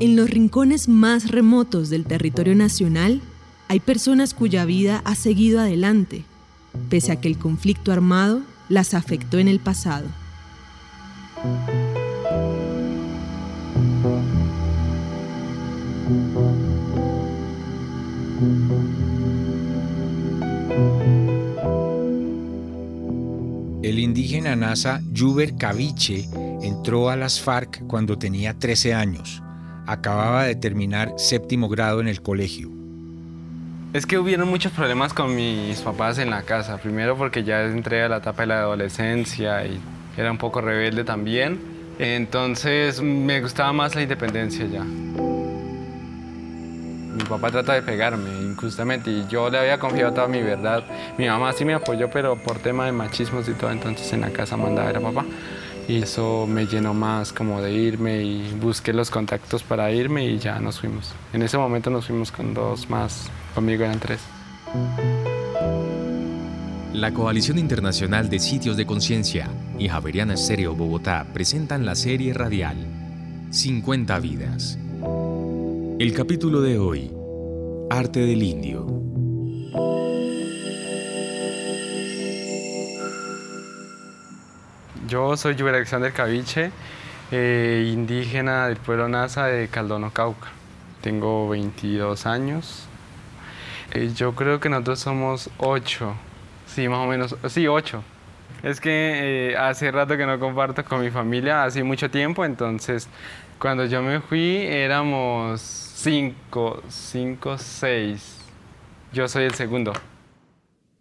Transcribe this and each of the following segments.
En los rincones más remotos del territorio nacional hay personas cuya vida ha seguido adelante, pese a que el conflicto armado las afectó en el pasado. El indígena NASA Yuber Caviche entró a las FARC cuando tenía 13 años. Acababa de terminar séptimo grado en el colegio. Es que hubieron muchos problemas con mis papás en la casa. Primero porque ya entré a la etapa de la adolescencia y era un poco rebelde también. Entonces me gustaba más la independencia ya. Mi papá trata de pegarme injustamente y yo le había confiado toda mi verdad. Mi mamá sí me apoyó, pero por tema de machismos y todo, entonces en la casa mandaba a ver papá. Y eso me llenó más como de irme y busqué los contactos para irme y ya nos fuimos. En ese momento nos fuimos con dos más, conmigo eran tres. La Coalición Internacional de Sitios de Conciencia y Javeriana Estéreo Bogotá presentan la serie radial 50 vidas. El capítulo de hoy, Arte del Indio. Yo soy Yuber Alexander Caviche, eh, indígena del pueblo Nasa de Caldono, Cauca. Tengo 22 años. Eh, yo creo que nosotros somos ocho, sí, más o menos, sí, ocho. Es que eh, hace rato que no comparto con mi familia, hace mucho tiempo, entonces cuando yo me fui éramos cinco, cinco, seis. Yo soy el segundo.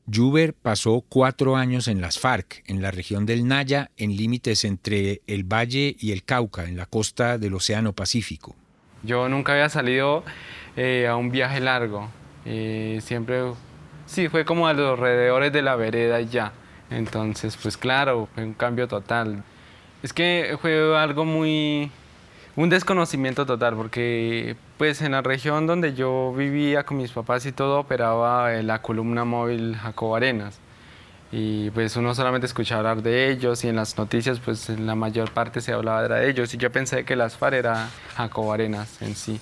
Yuber pasó cuatro años en las FARC, en la región del Naya, en límites entre el Valle y el Cauca, en la costa del Océano Pacífico. Yo nunca había salido eh, a un viaje largo. Eh, siempre, sí, fue como a los alrededores de la vereda y ya. Entonces, pues claro, fue un cambio total. Es que fue algo muy, un desconocimiento total, porque pues en la región donde yo vivía con mis papás y todo operaba la columna móvil Jacob Arenas. Y pues uno solamente escuchaba hablar de ellos y en las noticias pues en la mayor parte se hablaba de ellos y yo pensé que las FARC era Jacob Arenas en sí.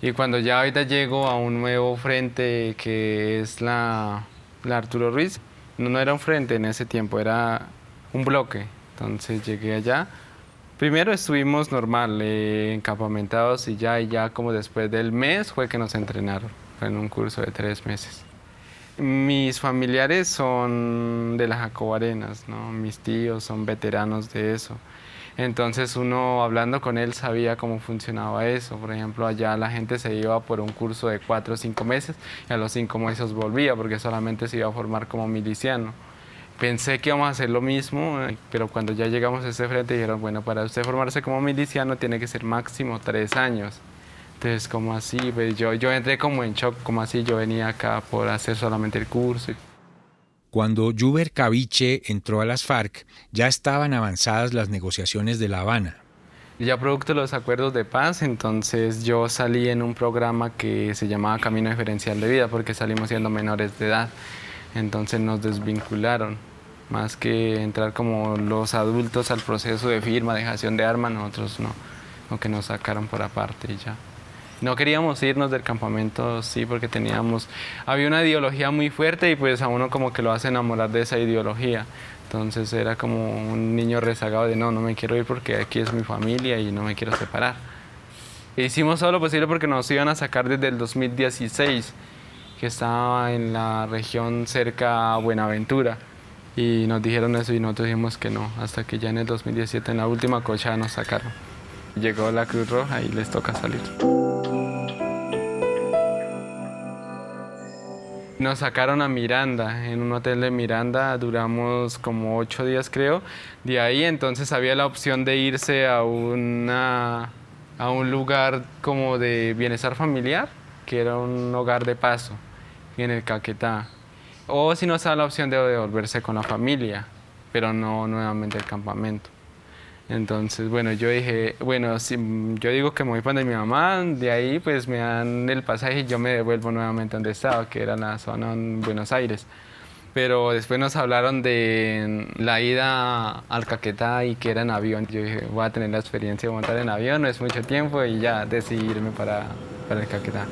Y cuando ya ahorita llego a un nuevo frente que es la, la Arturo Ruiz, no era un frente en ese tiempo, era un bloque. Entonces llegué allá. Primero estuvimos normal, eh, encampamentados y ya, ya como después del mes fue que nos entrenaron. Fue en un curso de tres meses. Mis familiares son de las Jacobarenas, ¿no? Mis tíos son veteranos de eso. Entonces uno hablando con él sabía cómo funcionaba eso. Por ejemplo, allá la gente se iba por un curso de cuatro o cinco meses y a los cinco meses volvía porque solamente se iba a formar como miliciano. Pensé que íbamos a hacer lo mismo, pero cuando ya llegamos a ese frente dijeron, bueno, para usted formarse como miliciano tiene que ser máximo tres años. Entonces, como así, pues yo, yo entré como en shock, como así, yo venía acá por hacer solamente el curso. Cuando Yuber Caviche entró a las FARC, ya estaban avanzadas las negociaciones de La Habana. Ya producto de los acuerdos de paz, entonces yo salí en un programa que se llamaba Camino Diferencial de Vida, porque salimos siendo menores de edad. Entonces nos desvincularon, más que entrar como los adultos al proceso de firma, dejación de armas, nosotros no, no que nos sacaron por aparte ya. No queríamos irnos del campamento, sí, porque teníamos, había una ideología muy fuerte y pues a uno como que lo hace enamorar de esa ideología. Entonces era como un niño rezagado de no, no me quiero ir porque aquí es mi familia y no me quiero separar. Hicimos todo lo posible porque nos iban a sacar desde el 2016, que estaba en la región cerca a Buenaventura. Y nos dijeron eso y nosotros dijimos que no, hasta que ya en el 2017, en la última cocha, nos sacaron. Llegó la Cruz Roja y les toca salir. Nos sacaron a Miranda, en un hotel de Miranda, duramos como ocho días creo. De ahí entonces había la opción de irse a, una, a un lugar como de bienestar familiar, que era un hogar de paso en el Caquetá. O si no, estaba la opción de devolverse con la familia, pero no nuevamente al campamento. Entonces, bueno, yo dije, bueno, si yo digo que me voy para mi mamá, de ahí pues me dan el pasaje y yo me devuelvo nuevamente donde estaba, que era la zona en Buenos Aires. pero después nos hablaron de la ida al Caquetá y que era en avión. Yo dije, voy a tener la experiencia de montar en avión, no es mucho tiempo y ya decidí irme para, para el Caquetá.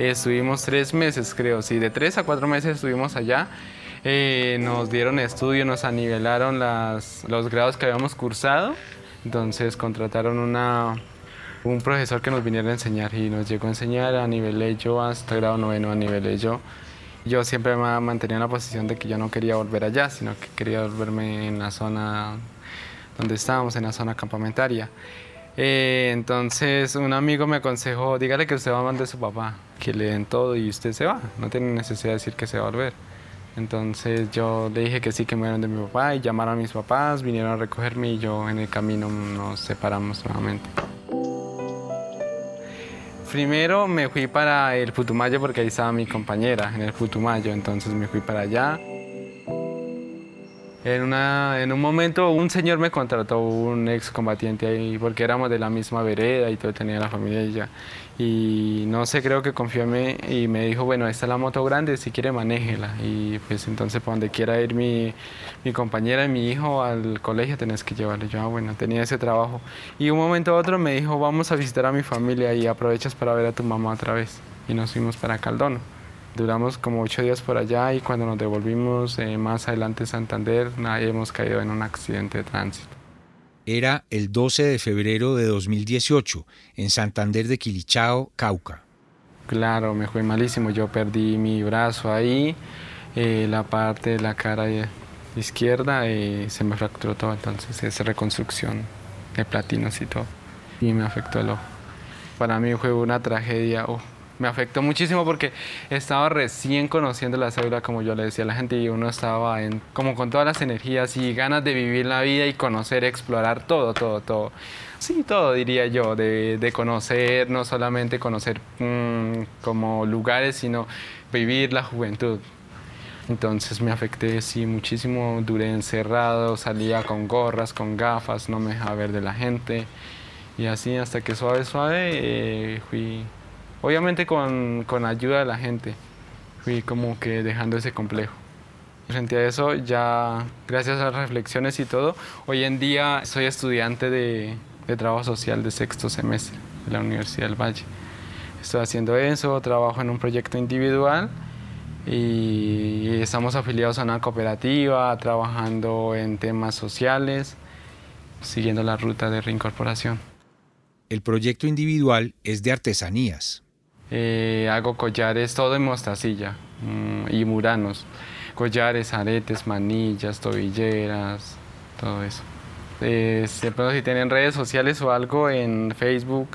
Estuvimos tres meses, creo, sí, de tres a cuatro meses estuvimos allá. Eh, nos dieron estudio, nos anivelaron las, los grados que habíamos cursado. Entonces contrataron una, un profesor que nos viniera a enseñar y nos llegó a enseñar a nivel yo hasta grado noveno a nivel yo. Yo siempre me mantenía en la posición de que yo no quería volver allá, sino que quería volverme en la zona donde estábamos, en la zona campamentaria. Eh, entonces un amigo me aconsejó, dígale que usted va a mandar a su papá, que le den todo y usted se va, no tiene necesidad de decir que se va a volver. Entonces yo le dije que sí, que me dieron de mi papá y llamaron a mis papás, vinieron a recogerme y yo en el camino nos separamos nuevamente. Primero me fui para el Putumayo porque ahí estaba mi compañera en el Putumayo, entonces me fui para allá. En, una, en un momento un señor me contrató, un ex combatiente ahí, porque éramos de la misma vereda y todo, tenía la familia y. Y no sé, creo que confió en mí y me dijo, bueno, esta es la moto grande, si quiere manéjela. Y pues entonces para donde quiera ir mi, mi compañera y mi hijo al colegio tenés que llevarle. Yo, ah, bueno, tenía ese trabajo. Y un momento a otro me dijo, vamos a visitar a mi familia y aprovechas para ver a tu mamá otra vez. Y nos fuimos para Caldono. Duramos como ocho días por allá y cuando nos devolvimos eh, más adelante Santander, hemos caído en un accidente de tránsito. Era el 12 de febrero de 2018 en Santander de Quilichao, Cauca. Claro, me fue malísimo. Yo perdí mi brazo ahí, eh, la parte de la cara izquierda y se me fracturó todo. Entonces es reconstrucción de platinos y todo. Y me afectó el ojo. Para mí fue una tragedia. Oh, me afectó muchísimo porque estaba recién conociendo la cédula, como yo le decía a la gente, y uno estaba en, como con todas las energías y ganas de vivir la vida y conocer, explorar todo, todo, todo. Sí, todo diría yo, de, de conocer, no solamente conocer mm, como lugares, sino vivir la juventud. Entonces me afecté, sí, muchísimo, duré encerrado, salía con gorras, con gafas, no me dejaba ver de la gente. Y así hasta que suave, suave eh, fui Obviamente con, con ayuda de la gente, fui como que dejando ese complejo. Frente a eso, ya gracias a las reflexiones y todo, hoy en día soy estudiante de, de trabajo social de sexto semestre de la Universidad del Valle. Estoy haciendo eso, trabajo en un proyecto individual y estamos afiliados a una cooperativa, trabajando en temas sociales, siguiendo la ruta de reincorporación. El proyecto individual es de artesanías, eh, hago collares todo en mostacilla mm, y muranos. Collares, aretes, manillas, tobilleras, todo eso. Eh, si tienen redes sociales o algo en Facebook,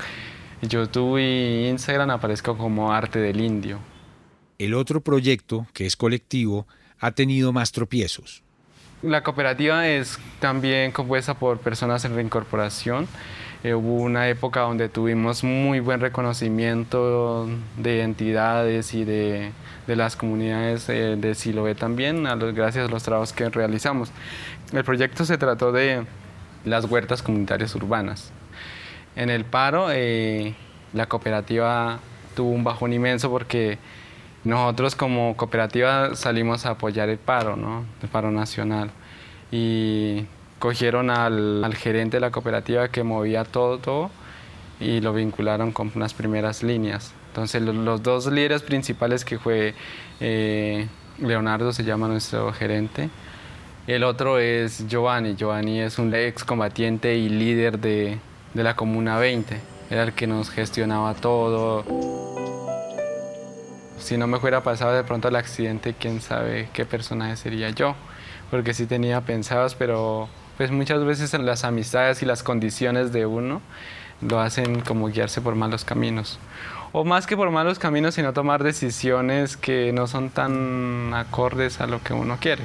YouTube y Instagram aparezco como Arte del Indio. El otro proyecto, que es colectivo, ha tenido más tropiezos. La cooperativa es también compuesta por personas en reincorporación eh, hubo una época donde tuvimos muy buen reconocimiento de entidades y de, de las comunidades eh, de Siloé también, a los, gracias a los trabajos que realizamos. El proyecto se trató de las huertas comunitarias urbanas. En el paro, eh, la cooperativa tuvo un bajón inmenso porque nosotros como cooperativa salimos a apoyar el paro, ¿no? el paro nacional. Y cogieron al, gerente de la cooperativa que movía todo, todo y lo vincularon con unas primeras líneas. Entonces los, dos líderes principales que fue eh, Leonardo, se llama nuestro gerente, el otro es Giovanni. Giovanni es un ex combatiente y líder de, de la Comuna 20. Era el que nos gestionaba todo. Si no me fuera pasado de pronto el accidente, quién sabe qué personaje sería yo. Porque sí tenía pensados, pero pues muchas veces en las amistades y las condiciones de uno lo hacen como guiarse por malos caminos. O más que por malos caminos, sino tomar decisiones que no son tan acordes a lo que uno quiere.